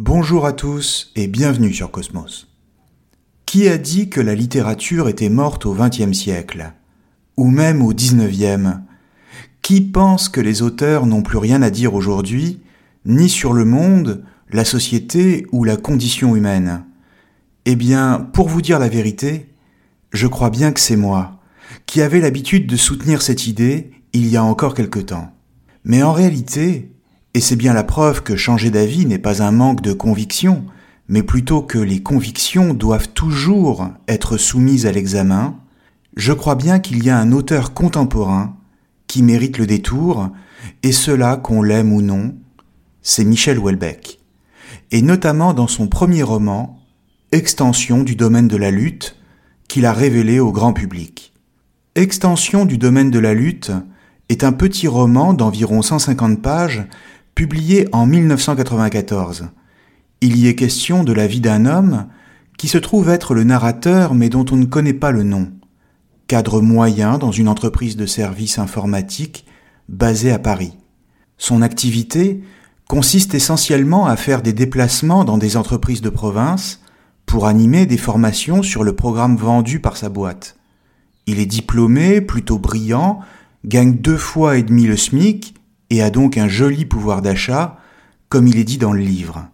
Bonjour à tous et bienvenue sur Cosmos. Qui a dit que la littérature était morte au XXe siècle Ou même au XIXe Qui pense que les auteurs n'ont plus rien à dire aujourd'hui, ni sur le monde, la société ou la condition humaine? Eh bien, pour vous dire la vérité, je crois bien que c'est moi, qui avais l'habitude de soutenir cette idée il y a encore quelque temps. Mais en réalité, et c'est bien la preuve que changer d'avis n'est pas un manque de conviction, mais plutôt que les convictions doivent toujours être soumises à l'examen, je crois bien qu'il y a un auteur contemporain qui mérite le détour, et cela qu'on l'aime ou non, c'est Michel Houellebecq. Et notamment dans son premier roman, Extension du domaine de la lutte, qu'il a révélé au grand public. Extension du domaine de la lutte est un petit roman d'environ 150 pages publié en 1994 il y est question de la vie d'un homme qui se trouve être le narrateur mais dont on ne connaît pas le nom. Cadre moyen dans une entreprise de services informatiques basée à Paris. Son activité consiste essentiellement à faire des déplacements dans des entreprises de province pour animer des formations sur le programme vendu par sa boîte. Il est diplômé, plutôt brillant, gagne deux fois et demi le SMIC et a donc un joli pouvoir d'achat, comme il est dit dans le livre.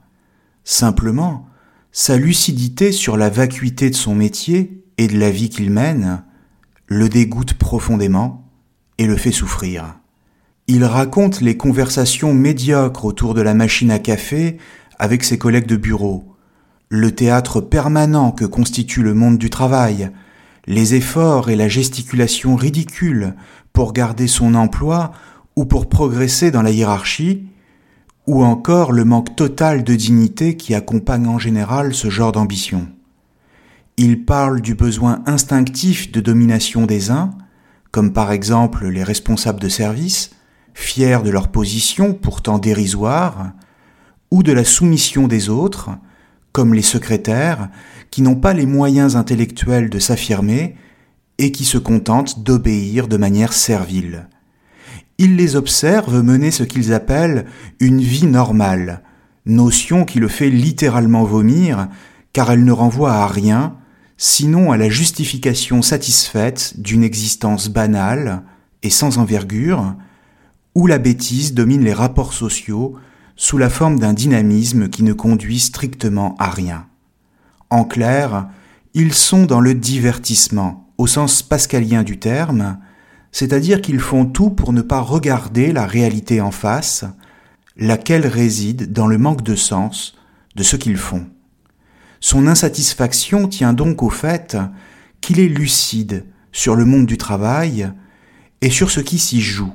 Simplement, sa lucidité sur la vacuité de son métier et de la vie qu'il mène le dégoûte profondément et le fait souffrir. Il raconte les conversations médiocres autour de la machine à café avec ses collègues de bureau, le théâtre permanent que constitue le monde du travail, les efforts et la gesticulation ridicule pour garder son emploi ou pour progresser dans la hiérarchie, ou encore le manque total de dignité qui accompagne en général ce genre d'ambition. Il parle du besoin instinctif de domination des uns, comme par exemple les responsables de service, fiers de leur position pourtant dérisoire, ou de la soumission des autres, comme les secrétaires, qui n'ont pas les moyens intellectuels de s'affirmer et qui se contentent d'obéir de manière servile il les observe mener ce qu'ils appellent une vie normale, notion qui le fait littéralement vomir, car elle ne renvoie à rien, sinon à la justification satisfaite d'une existence banale et sans envergure, où la bêtise domine les rapports sociaux sous la forme d'un dynamisme qui ne conduit strictement à rien. En clair, ils sont dans le divertissement, au sens pascalien du terme, c'est-à-dire qu'ils font tout pour ne pas regarder la réalité en face, laquelle réside dans le manque de sens de ce qu'ils font. Son insatisfaction tient donc au fait qu'il est lucide sur le monde du travail et sur ce qui s'y joue,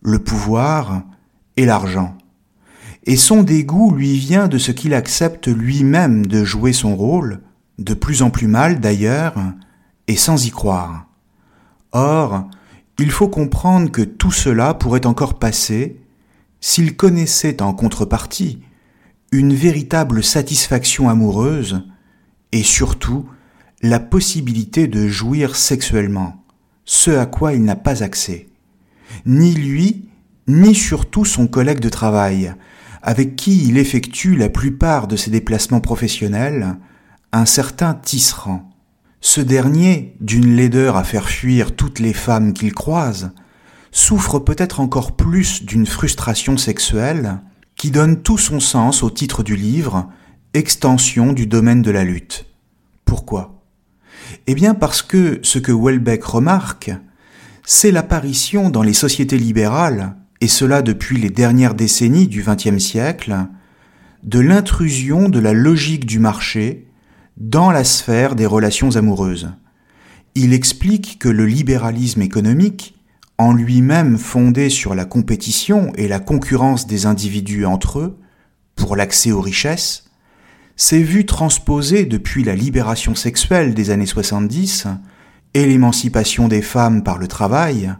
le pouvoir et l'argent. Et son dégoût lui vient de ce qu'il accepte lui-même de jouer son rôle, de plus en plus mal d'ailleurs, et sans y croire. Or, il faut comprendre que tout cela pourrait encore passer s'il connaissait en contrepartie une véritable satisfaction amoureuse et surtout la possibilité de jouir sexuellement, ce à quoi il n'a pas accès. Ni lui, ni surtout son collègue de travail, avec qui il effectue la plupart de ses déplacements professionnels, un certain tisserand. Ce dernier, d'une laideur à faire fuir toutes les femmes qu'il croise, souffre peut-être encore plus d'une frustration sexuelle qui donne tout son sens au titre du livre Extension du domaine de la lutte. Pourquoi? Eh bien parce que ce que Welbeck remarque, c'est l'apparition dans les sociétés libérales, et cela depuis les dernières décennies du XXe siècle, de l'intrusion de la logique du marché dans la sphère des relations amoureuses. Il explique que le libéralisme économique en lui-même fondé sur la compétition et la concurrence des individus entre eux, pour l'accès aux richesses, s'est vu transposer depuis la libération sexuelle des années 70 et l'émancipation des femmes par le travail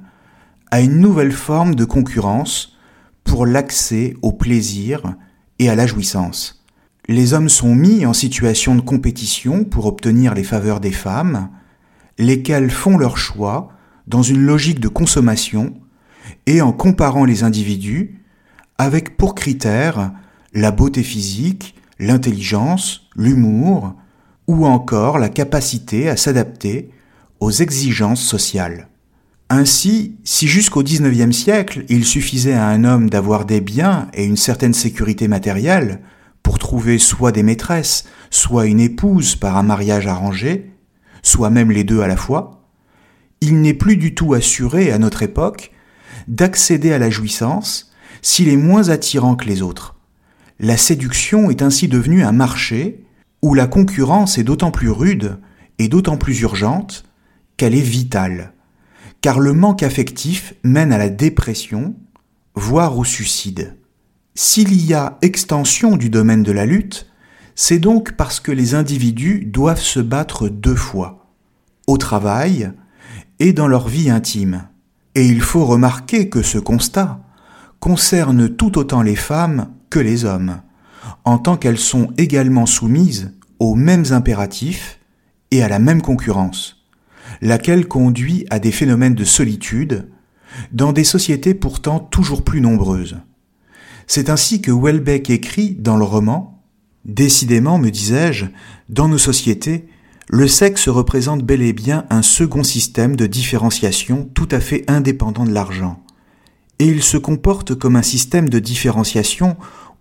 à une nouvelle forme de concurrence pour l'accès au plaisir et à la jouissance. Les hommes sont mis en situation de compétition pour obtenir les faveurs des femmes, lesquelles font leur choix dans une logique de consommation et en comparant les individus avec pour critère la beauté physique, l'intelligence, l'humour ou encore la capacité à s'adapter aux exigences sociales. Ainsi, si jusqu'au XIXe siècle il suffisait à un homme d'avoir des biens et une certaine sécurité matérielle pour trouver soit des maîtresses, soit une épouse par un mariage arrangé, soit même les deux à la fois, il n'est plus du tout assuré à notre époque d'accéder à la jouissance s'il est moins attirant que les autres. La séduction est ainsi devenue un marché où la concurrence est d'autant plus rude et d'autant plus urgente qu'elle est vitale, car le manque affectif mène à la dépression, voire au suicide. S'il y a extension du domaine de la lutte, c'est donc parce que les individus doivent se battre deux fois, au travail et dans leur vie intime. Et il faut remarquer que ce constat concerne tout autant les femmes que les hommes, en tant qu'elles sont également soumises aux mêmes impératifs et à la même concurrence, laquelle conduit à des phénomènes de solitude dans des sociétés pourtant toujours plus nombreuses. C'est ainsi que Welbeck écrit dans le roman Décidément, me disais-je, dans nos sociétés, le sexe représente bel et bien un second système de différenciation tout à fait indépendant de l'argent. Et il se comporte comme un système de différenciation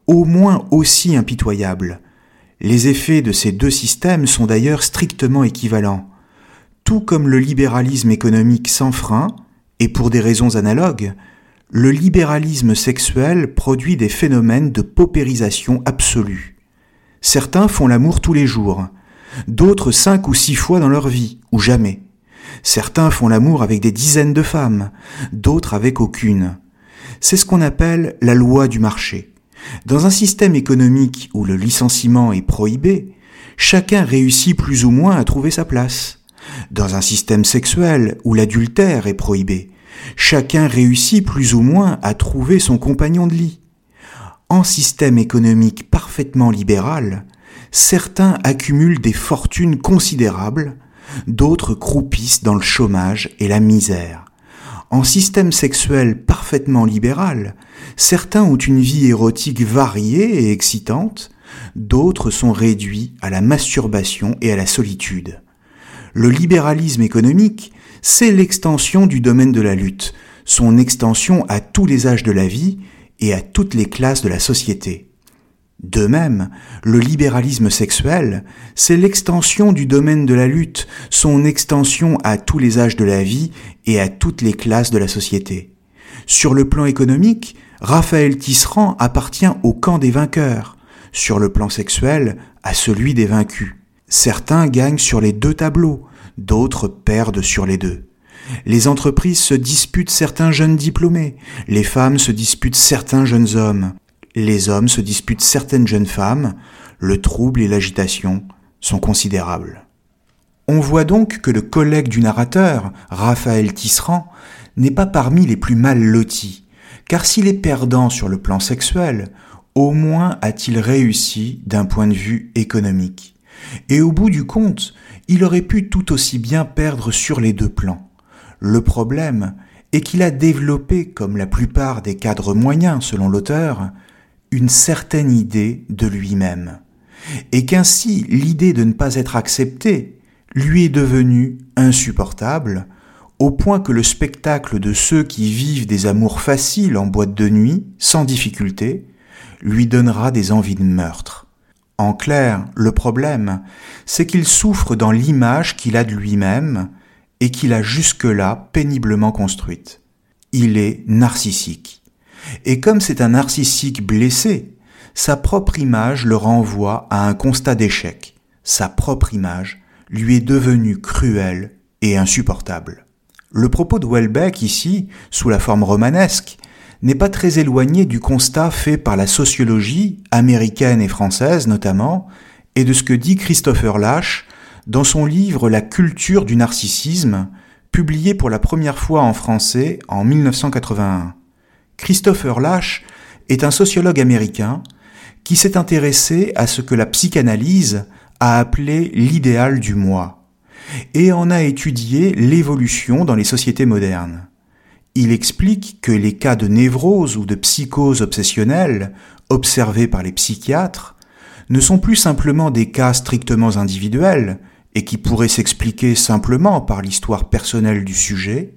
au moins aussi impitoyable. Les effets de ces deux systèmes sont d'ailleurs strictement équivalents. Tout comme le libéralisme économique sans frein, et pour des raisons analogues, le libéralisme sexuel produit des phénomènes de paupérisation absolue. Certains font l'amour tous les jours, d'autres cinq ou six fois dans leur vie, ou jamais. Certains font l'amour avec des dizaines de femmes, d'autres avec aucune. C'est ce qu'on appelle la loi du marché. Dans un système économique où le licenciement est prohibé, chacun réussit plus ou moins à trouver sa place. Dans un système sexuel où l'adultère est prohibé, chacun réussit plus ou moins à trouver son compagnon de lit. En système économique parfaitement libéral, certains accumulent des fortunes considérables, d'autres croupissent dans le chômage et la misère. En système sexuel parfaitement libéral, certains ont une vie érotique variée et excitante, d'autres sont réduits à la masturbation et à la solitude. Le libéralisme économique, c'est l'extension du domaine de la lutte, son extension à tous les âges de la vie et à toutes les classes de la société. De même, le libéralisme sexuel, c'est l'extension du domaine de la lutte, son extension à tous les âges de la vie et à toutes les classes de la société. Sur le plan économique, Raphaël Tisserand appartient au camp des vainqueurs, sur le plan sexuel, à celui des vaincus. Certains gagnent sur les deux tableaux, d'autres perdent sur les deux. Les entreprises se disputent certains jeunes diplômés, les femmes se disputent certains jeunes hommes les hommes se disputent certaines jeunes femmes, le trouble et l'agitation sont considérables. On voit donc que le collègue du narrateur, Raphaël Tisserand, n'est pas parmi les plus mal lotis, car s'il est perdant sur le plan sexuel, au moins a-t-il réussi d'un point de vue économique. Et au bout du compte, il aurait pu tout aussi bien perdre sur les deux plans. Le problème est qu'il a développé, comme la plupart des cadres moyens selon l'auteur, une certaine idée de lui-même, et qu'ainsi l'idée de ne pas être accepté lui est devenue insupportable, au point que le spectacle de ceux qui vivent des amours faciles en boîte de nuit, sans difficulté, lui donnera des envies de meurtre. En clair, le problème, c'est qu'il souffre dans l'image qu'il a de lui-même et qu'il a jusque-là péniblement construite. Il est narcissique. Et comme c'est un narcissique blessé, sa propre image le renvoie à un constat d'échec. Sa propre image lui est devenue cruelle et insupportable. Le propos de Welbeck ici, sous la forme romanesque, n'est pas très éloigné du constat fait par la sociologie, américaine et française notamment, et de ce que dit Christopher Lash dans son livre La culture du narcissisme, publié pour la première fois en français en 1981. Christopher Lash est un sociologue américain qui s'est intéressé à ce que la psychanalyse a appelé l'idéal du moi, et en a étudié l'évolution dans les sociétés modernes. Il explique que les cas de névrose ou de psychose obsessionnelle observés par les psychiatres ne sont plus simplement des cas strictement individuels et qui pourraient s'expliquer simplement par l'histoire personnelle du sujet,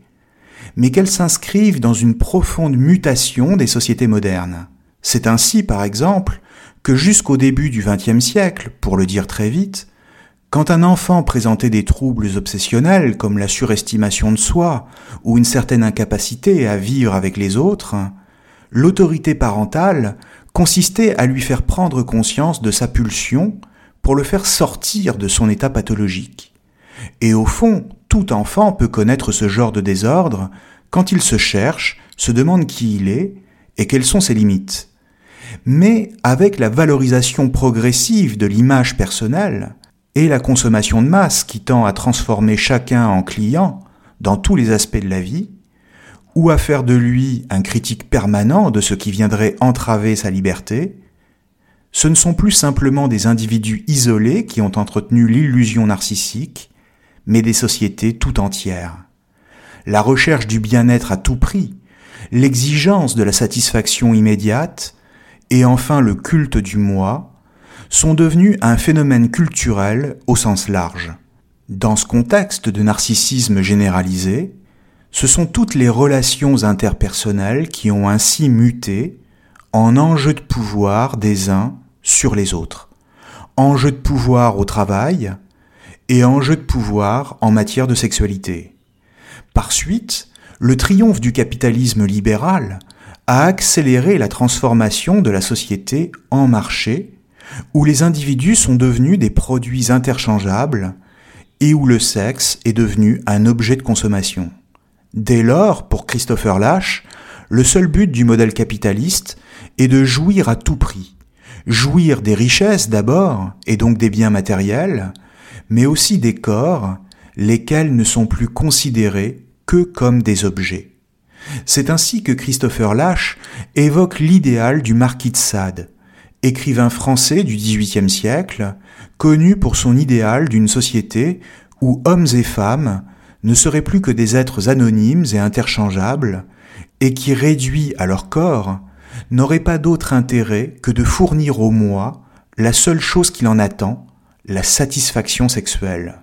mais qu'elles s'inscrivent dans une profonde mutation des sociétés modernes. C'est ainsi, par exemple, que jusqu'au début du XXe siècle, pour le dire très vite, quand un enfant présentait des troubles obsessionnels comme la surestimation de soi ou une certaine incapacité à vivre avec les autres, l'autorité parentale consistait à lui faire prendre conscience de sa pulsion pour le faire sortir de son état pathologique. Et au fond, tout enfant peut connaître ce genre de désordre quand il se cherche, se demande qui il est et quelles sont ses limites. Mais avec la valorisation progressive de l'image personnelle, et la consommation de masse qui tend à transformer chacun en client dans tous les aspects de la vie, ou à faire de lui un critique permanent de ce qui viendrait entraver sa liberté, ce ne sont plus simplement des individus isolés qui ont entretenu l'illusion narcissique, mais des sociétés tout entières. La recherche du bien-être à tout prix, l'exigence de la satisfaction immédiate, et enfin le culte du moi, sont devenus un phénomène culturel au sens large. Dans ce contexte de narcissisme généralisé, ce sont toutes les relations interpersonnelles qui ont ainsi muté en enjeux de pouvoir des uns sur les autres, enjeux de pouvoir au travail et enjeux de pouvoir en matière de sexualité. Par suite, le triomphe du capitalisme libéral a accéléré la transformation de la société en marché où les individus sont devenus des produits interchangeables et où le sexe est devenu un objet de consommation. Dès lors, pour Christopher Lash, le seul but du modèle capitaliste est de jouir à tout prix. Jouir des richesses d'abord, et donc des biens matériels, mais aussi des corps, lesquels ne sont plus considérés que comme des objets. C'est ainsi que Christopher Lash évoque l'idéal du marquis de Sade, écrivain français du XVIIIe siècle, connu pour son idéal d'une société où hommes et femmes ne seraient plus que des êtres anonymes et interchangeables, et qui, réduits à leur corps, n'auraient pas d'autre intérêt que de fournir au moi la seule chose qu'il en attend, la satisfaction sexuelle.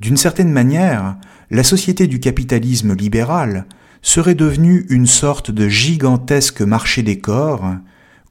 D'une certaine manière, la société du capitalisme libéral serait devenue une sorte de gigantesque marché des corps,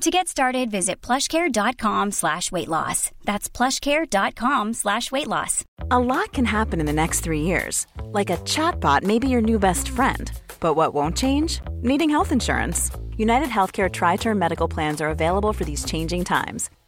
To get started, visit plushcare.com slash weight loss. That's plushcare.com slash weight loss. A lot can happen in the next three years. Like a chatbot may be your new best friend. But what won't change? Needing health insurance. United Healthcare Tri Term Medical Plans are available for these changing times.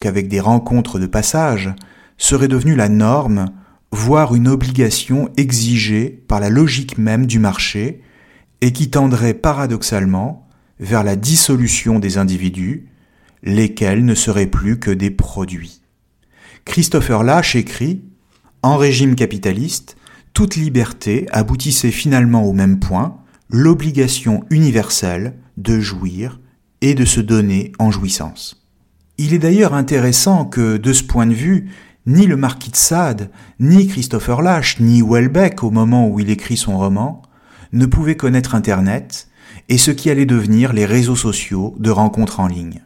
Qu'avec des rencontres de passage serait devenue la norme, voire une obligation exigée par la logique même du marché et qui tendrait paradoxalement vers la dissolution des individus, lesquels ne seraient plus que des produits. Christopher Lash écrit En régime capitaliste, toute liberté aboutissait finalement au même point, l'obligation universelle de jouir et de se donner en jouissance. Il est d'ailleurs intéressant que, de ce point de vue, ni le marquis de Sade, ni Christopher Lash, ni Welbeck, au moment où il écrit son roman, ne pouvaient connaître Internet et ce qui allait devenir les réseaux sociaux de rencontres en ligne.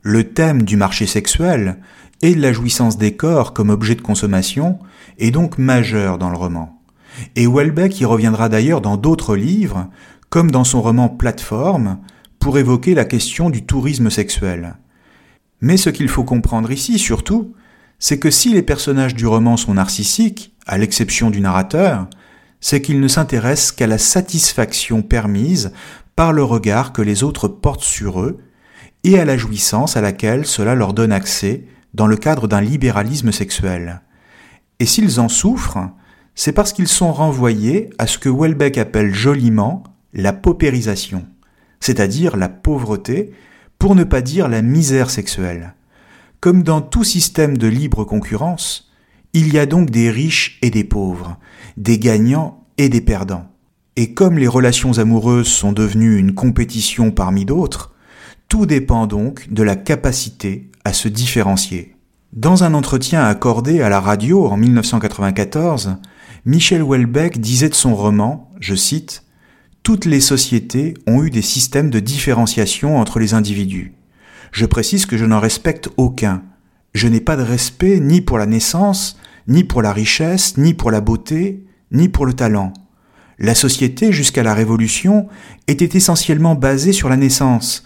Le thème du marché sexuel et de la jouissance des corps comme objet de consommation est donc majeur dans le roman. Et Welbeck y reviendra d'ailleurs dans d'autres livres, comme dans son roman Plateforme, pour évoquer la question du tourisme sexuel. Mais ce qu'il faut comprendre ici, surtout, c'est que si les personnages du roman sont narcissiques, à l'exception du narrateur, c'est qu'ils ne s'intéressent qu'à la satisfaction permise par le regard que les autres portent sur eux et à la jouissance à laquelle cela leur donne accès dans le cadre d'un libéralisme sexuel. Et s'ils en souffrent, c'est parce qu'ils sont renvoyés à ce que Welbeck appelle joliment la paupérisation, c'est-à-dire la pauvreté, pour ne pas dire la misère sexuelle. Comme dans tout système de libre concurrence, il y a donc des riches et des pauvres, des gagnants et des perdants. Et comme les relations amoureuses sont devenues une compétition parmi d'autres, tout dépend donc de la capacité à se différencier. Dans un entretien accordé à la radio en 1994, Michel Houellebecq disait de son roman, je cite, Toutes les sociétés ont eu des systèmes de différenciation entre les individus. Je précise que je n'en respecte aucun. Je n'ai pas de respect ni pour la naissance, ni pour la richesse, ni pour la beauté, ni pour le talent. La société, jusqu'à la Révolution, était essentiellement basée sur la naissance.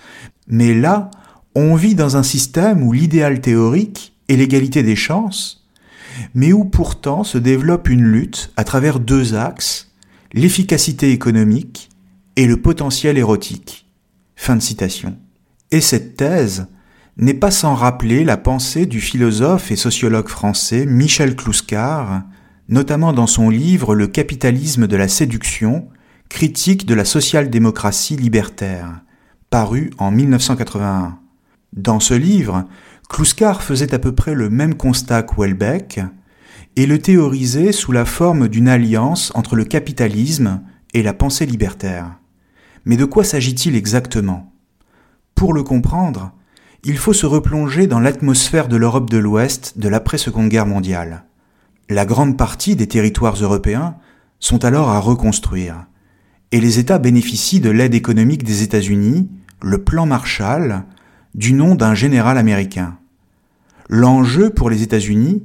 Mais là, on vit dans un système où l'idéal théorique est l'égalité des chances, mais où pourtant se développe une lutte à travers deux axes, l'efficacité économique et le potentiel érotique. Fin de citation. Et cette thèse n'est pas sans rappeler la pensée du philosophe et sociologue français Michel Clouscar, notamment dans son livre Le capitalisme de la séduction, critique de la social-démocratie libertaire, paru en 1981. Dans ce livre, Clouscar faisait à peu près le même constat qu'Houellebecq et le théorisait sous la forme d'une alliance entre le capitalisme et la pensée libertaire. Mais de quoi s'agit-il exactement? Pour le comprendre, il faut se replonger dans l'atmosphère de l'Europe de l'Ouest de l'après-seconde guerre mondiale. La grande partie des territoires européens sont alors à reconstruire, et les États bénéficient de l'aide économique des États-Unis, le plan Marshall, du nom d'un général américain. L'enjeu pour les États-Unis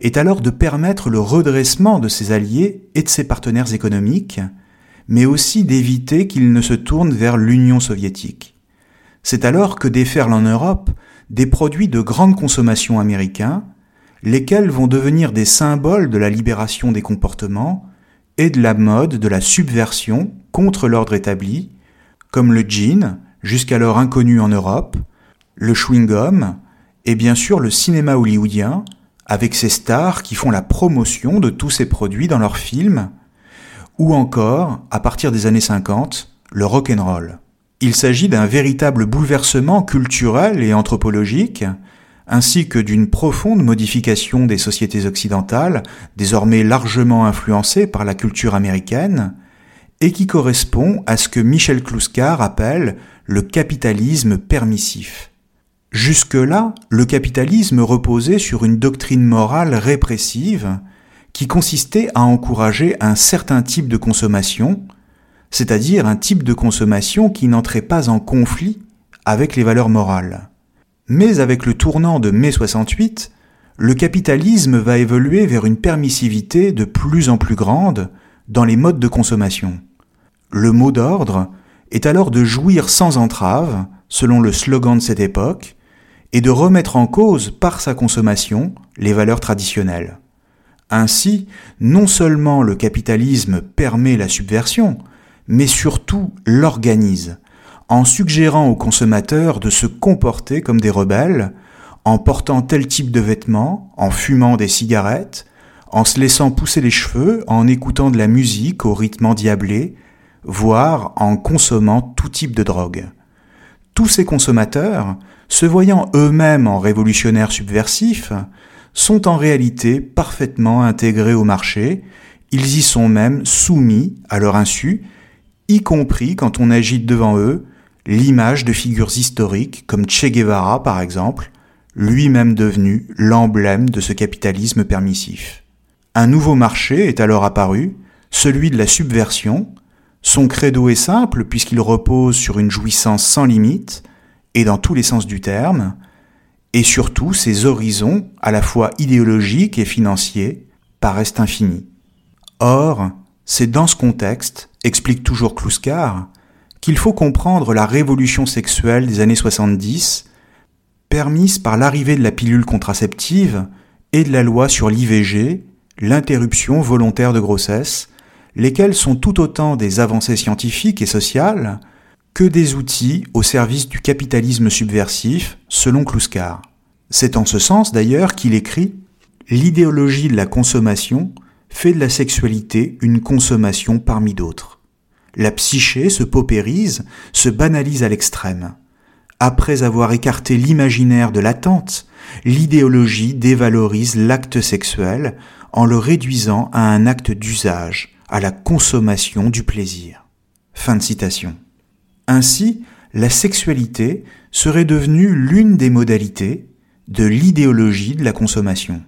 est alors de permettre le redressement de ses alliés et de ses partenaires économiques, mais aussi d'éviter qu'ils ne se tournent vers l'Union soviétique. C'est alors que déferlent en Europe des produits de grande consommation américains, lesquels vont devenir des symboles de la libération des comportements et de la mode de la subversion contre l'ordre établi, comme le jean, jusqu'alors inconnu en Europe, le chewing-gum, et bien sûr le cinéma hollywoodien, avec ses stars qui font la promotion de tous ces produits dans leurs films, ou encore, à partir des années 50, le rock'n'roll. Il s'agit d'un véritable bouleversement culturel et anthropologique, ainsi que d'une profonde modification des sociétés occidentales, désormais largement influencées par la culture américaine, et qui correspond à ce que Michel Kluskar appelle le capitalisme permissif. Jusque-là, le capitalisme reposait sur une doctrine morale répressive qui consistait à encourager un certain type de consommation, c'est-à-dire un type de consommation qui n'entrait pas en conflit avec les valeurs morales. Mais avec le tournant de mai 68, le capitalisme va évoluer vers une permissivité de plus en plus grande dans les modes de consommation. Le mot d'ordre est alors de jouir sans entrave, selon le slogan de cette époque, et de remettre en cause par sa consommation les valeurs traditionnelles. Ainsi, non seulement le capitalisme permet la subversion, mais surtout l'organise, en suggérant aux consommateurs de se comporter comme des rebelles, en portant tel type de vêtements, en fumant des cigarettes, en se laissant pousser les cheveux, en écoutant de la musique au rythme endiablé, voire en consommant tout type de drogue. Tous ces consommateurs, se voyant eux-mêmes en révolutionnaires subversifs, sont en réalité parfaitement intégrés au marché, ils y sont même soumis à leur insu, y compris quand on agite devant eux l'image de figures historiques comme Che Guevara par exemple, lui-même devenu l'emblème de ce capitalisme permissif. Un nouveau marché est alors apparu, celui de la subversion. Son credo est simple puisqu'il repose sur une jouissance sans limite, et dans tous les sens du terme, et surtout ses horizons, à la fois idéologiques et financiers, paraissent infinis. Or, c'est dans ce contexte, explique toujours Kluskar, qu'il faut comprendre la révolution sexuelle des années 70, permise par l'arrivée de la pilule contraceptive et de la loi sur l'IVG, l'interruption volontaire de grossesse, lesquelles sont tout autant des avancées scientifiques et sociales, que des outils au service du capitalisme subversif, selon Kluskar. C'est en ce sens d'ailleurs qu'il écrit L'idéologie de la consommation fait de la sexualité une consommation parmi d'autres. La psyché se paupérise, se banalise à l'extrême. Après avoir écarté l'imaginaire de l'attente, l'idéologie dévalorise l'acte sexuel en le réduisant à un acte d'usage, à la consommation du plaisir. Fin de citation. Ainsi, la sexualité serait devenue l'une des modalités de l'idéologie de la consommation.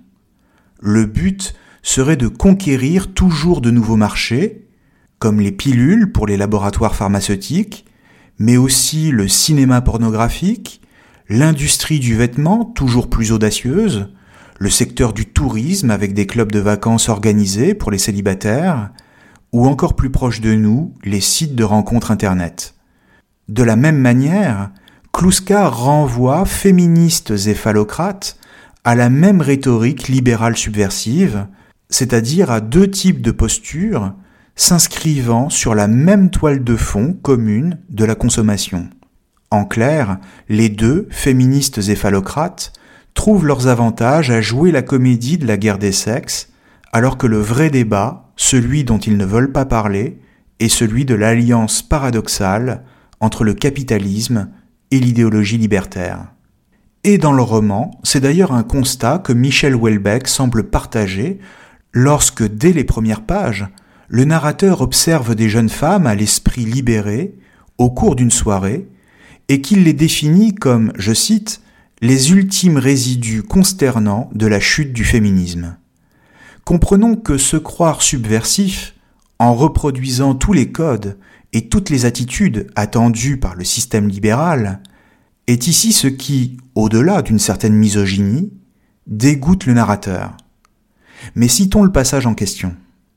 Le but serait de conquérir toujours de nouveaux marchés, comme les pilules pour les laboratoires pharmaceutiques, mais aussi le cinéma pornographique, l'industrie du vêtement toujours plus audacieuse, le secteur du tourisme avec des clubs de vacances organisés pour les célibataires, ou encore plus proche de nous, les sites de rencontres Internet. De la même manière, Kluska renvoie féministes et phallocrates à la même rhétorique libérale subversive, c'est-à-dire à deux types de postures s'inscrivant sur la même toile de fond commune de la consommation. En clair, les deux, féministes et phallocrates, trouvent leurs avantages à jouer la comédie de la guerre des sexes, alors que le vrai débat, celui dont ils ne veulent pas parler, est celui de l'alliance paradoxale entre le capitalisme et l'idéologie libertaire. Et dans le roman, c'est d'ailleurs un constat que Michel Houellebecq semble partager lorsque, dès les premières pages, le narrateur observe des jeunes femmes à l'esprit libéré au cours d'une soirée et qu'il les définit comme, je cite, les ultimes résidus consternants de la chute du féminisme. Comprenons que se croire subversif, en reproduisant tous les codes et toutes les attitudes attendues par le système libéral, est ici ce qui, au-delà d'une certaine misogynie, dégoûte le narrateur. Mais citons le passage en question.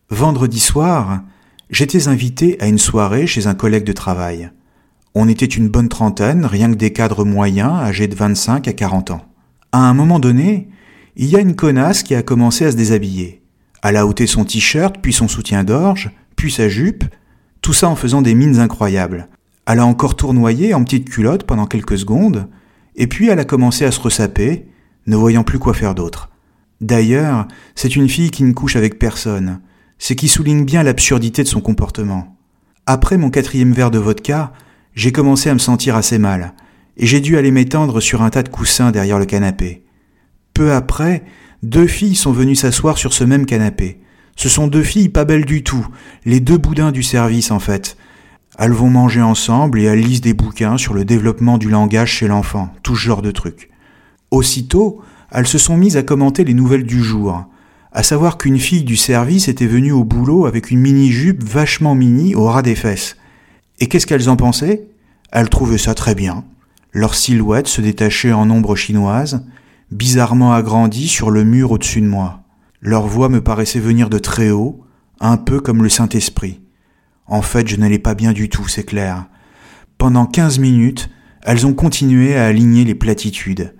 Vendredi soir, j'étais invité à une soirée chez un collègue de travail. On était une bonne trentaine, rien que des cadres moyens, âgés de 25 à 40 ans. À un moment donné, il y a une connasse qui a commencé à se déshabiller. Elle a ôté son t-shirt, puis son soutien-gorge, puis sa jupe, tout ça en faisant des mines incroyables. Elle a encore tournoyé en petite culotte pendant quelques secondes, et puis elle a commencé à se ressaper, ne voyant plus quoi faire d'autre. D'ailleurs, c'est une fille qui ne couche avec personne, ce qui souligne bien l'absurdité de son comportement. Après mon quatrième verre de vodka, j'ai commencé à me sentir assez mal, et j'ai dû aller m'étendre sur un tas de coussins derrière le canapé. Peu après, deux filles sont venues s'asseoir sur ce même canapé. Ce sont deux filles pas belles du tout, les deux boudins du service en fait. Elles vont manger ensemble et elles lisent des bouquins sur le développement du langage chez l'enfant, tout ce genre de trucs. Aussitôt, elles se sont mises à commenter les nouvelles du jour, à savoir qu'une fille du service était venue au boulot avec une mini-jupe vachement mini au ras des fesses. Et qu'est-ce qu'elles en pensaient? Elles trouvaient ça très bien. Leur silhouette se détachait en ombre chinoise, bizarrement agrandie sur le mur au-dessus de moi. Leur voix me paraissait venir de très haut, un peu comme le Saint-Esprit. En fait, je n'allais pas bien du tout, c'est clair. Pendant quinze minutes, elles ont continué à aligner les platitudes,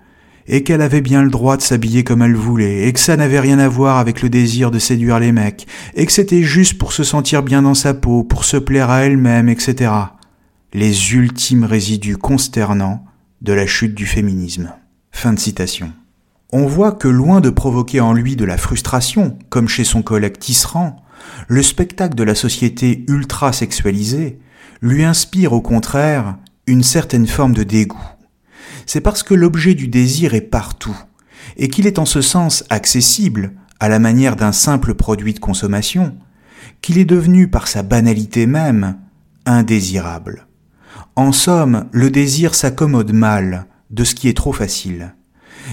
et qu'elle avait bien le droit de s'habiller comme elle voulait, et que ça n'avait rien à voir avec le désir de séduire les mecs, et que c'était juste pour se sentir bien dans sa peau, pour se plaire à elle-même, etc. Les ultimes résidus consternants de la chute du féminisme. Fin de citation. On voit que loin de provoquer en lui de la frustration, comme chez son collègue Tisserand, le spectacle de la société ultra sexualisée lui inspire au contraire une certaine forme de dégoût. C'est parce que l'objet du désir est partout, et qu'il est en ce sens accessible, à la manière d'un simple produit de consommation, qu'il est devenu par sa banalité même indésirable. En somme, le désir s'accommode mal de ce qui est trop facile,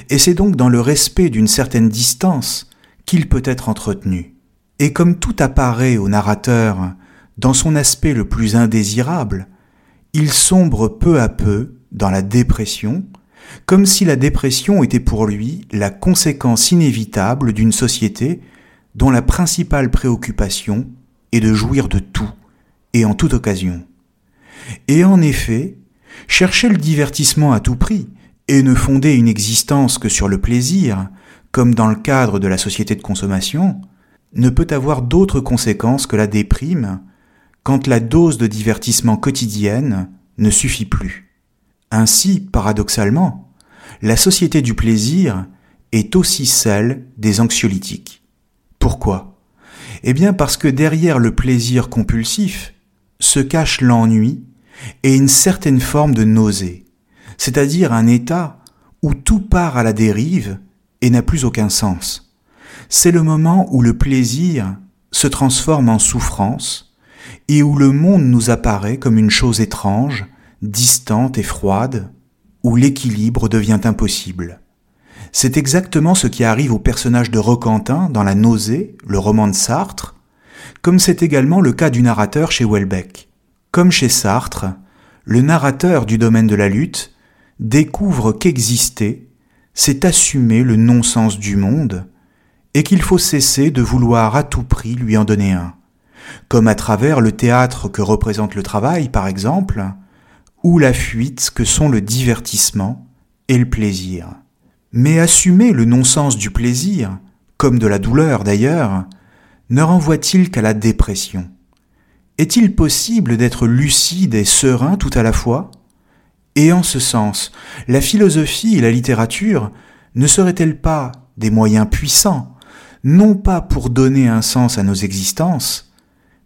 et c'est donc dans le respect d'une certaine distance qu'il peut être entretenu. Et comme tout apparaît au narrateur dans son aspect le plus indésirable, il sombre peu à peu dans la dépression, comme si la dépression était pour lui la conséquence inévitable d'une société dont la principale préoccupation est de jouir de tout et en toute occasion. Et en effet, chercher le divertissement à tout prix et ne fonder une existence que sur le plaisir, comme dans le cadre de la société de consommation, ne peut avoir d'autres conséquences que la déprime quand la dose de divertissement quotidienne ne suffit plus. Ainsi, paradoxalement, la société du plaisir est aussi celle des anxiolytiques. Pourquoi? Eh bien parce que derrière le plaisir compulsif se cache l'ennui et une certaine forme de nausée, c'est-à-dire un état où tout part à la dérive et n'a plus aucun sens c'est le moment où le plaisir se transforme en souffrance et où le monde nous apparaît comme une chose étrange, distante et froide, où l'équilibre devient impossible. C'est exactement ce qui arrive au personnage de Roquentin dans La nausée, le roman de Sartre, comme c'est également le cas du narrateur chez Welbeck. Comme chez Sartre, le narrateur du domaine de la lutte découvre qu'exister, c'est assumer le non-sens du monde, et qu'il faut cesser de vouloir à tout prix lui en donner un, comme à travers le théâtre que représente le travail, par exemple, ou la fuite que sont le divertissement et le plaisir. Mais assumer le non-sens du plaisir, comme de la douleur d'ailleurs, ne renvoie-t-il qu'à la dépression? Est-il possible d'être lucide et serein tout à la fois? Et en ce sens, la philosophie et la littérature ne seraient-elles pas des moyens puissants non pas pour donner un sens à nos existences,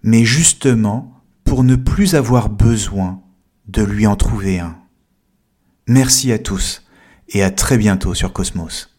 mais justement pour ne plus avoir besoin de lui en trouver un? Merci à tous et à très bientôt sur Cosmos.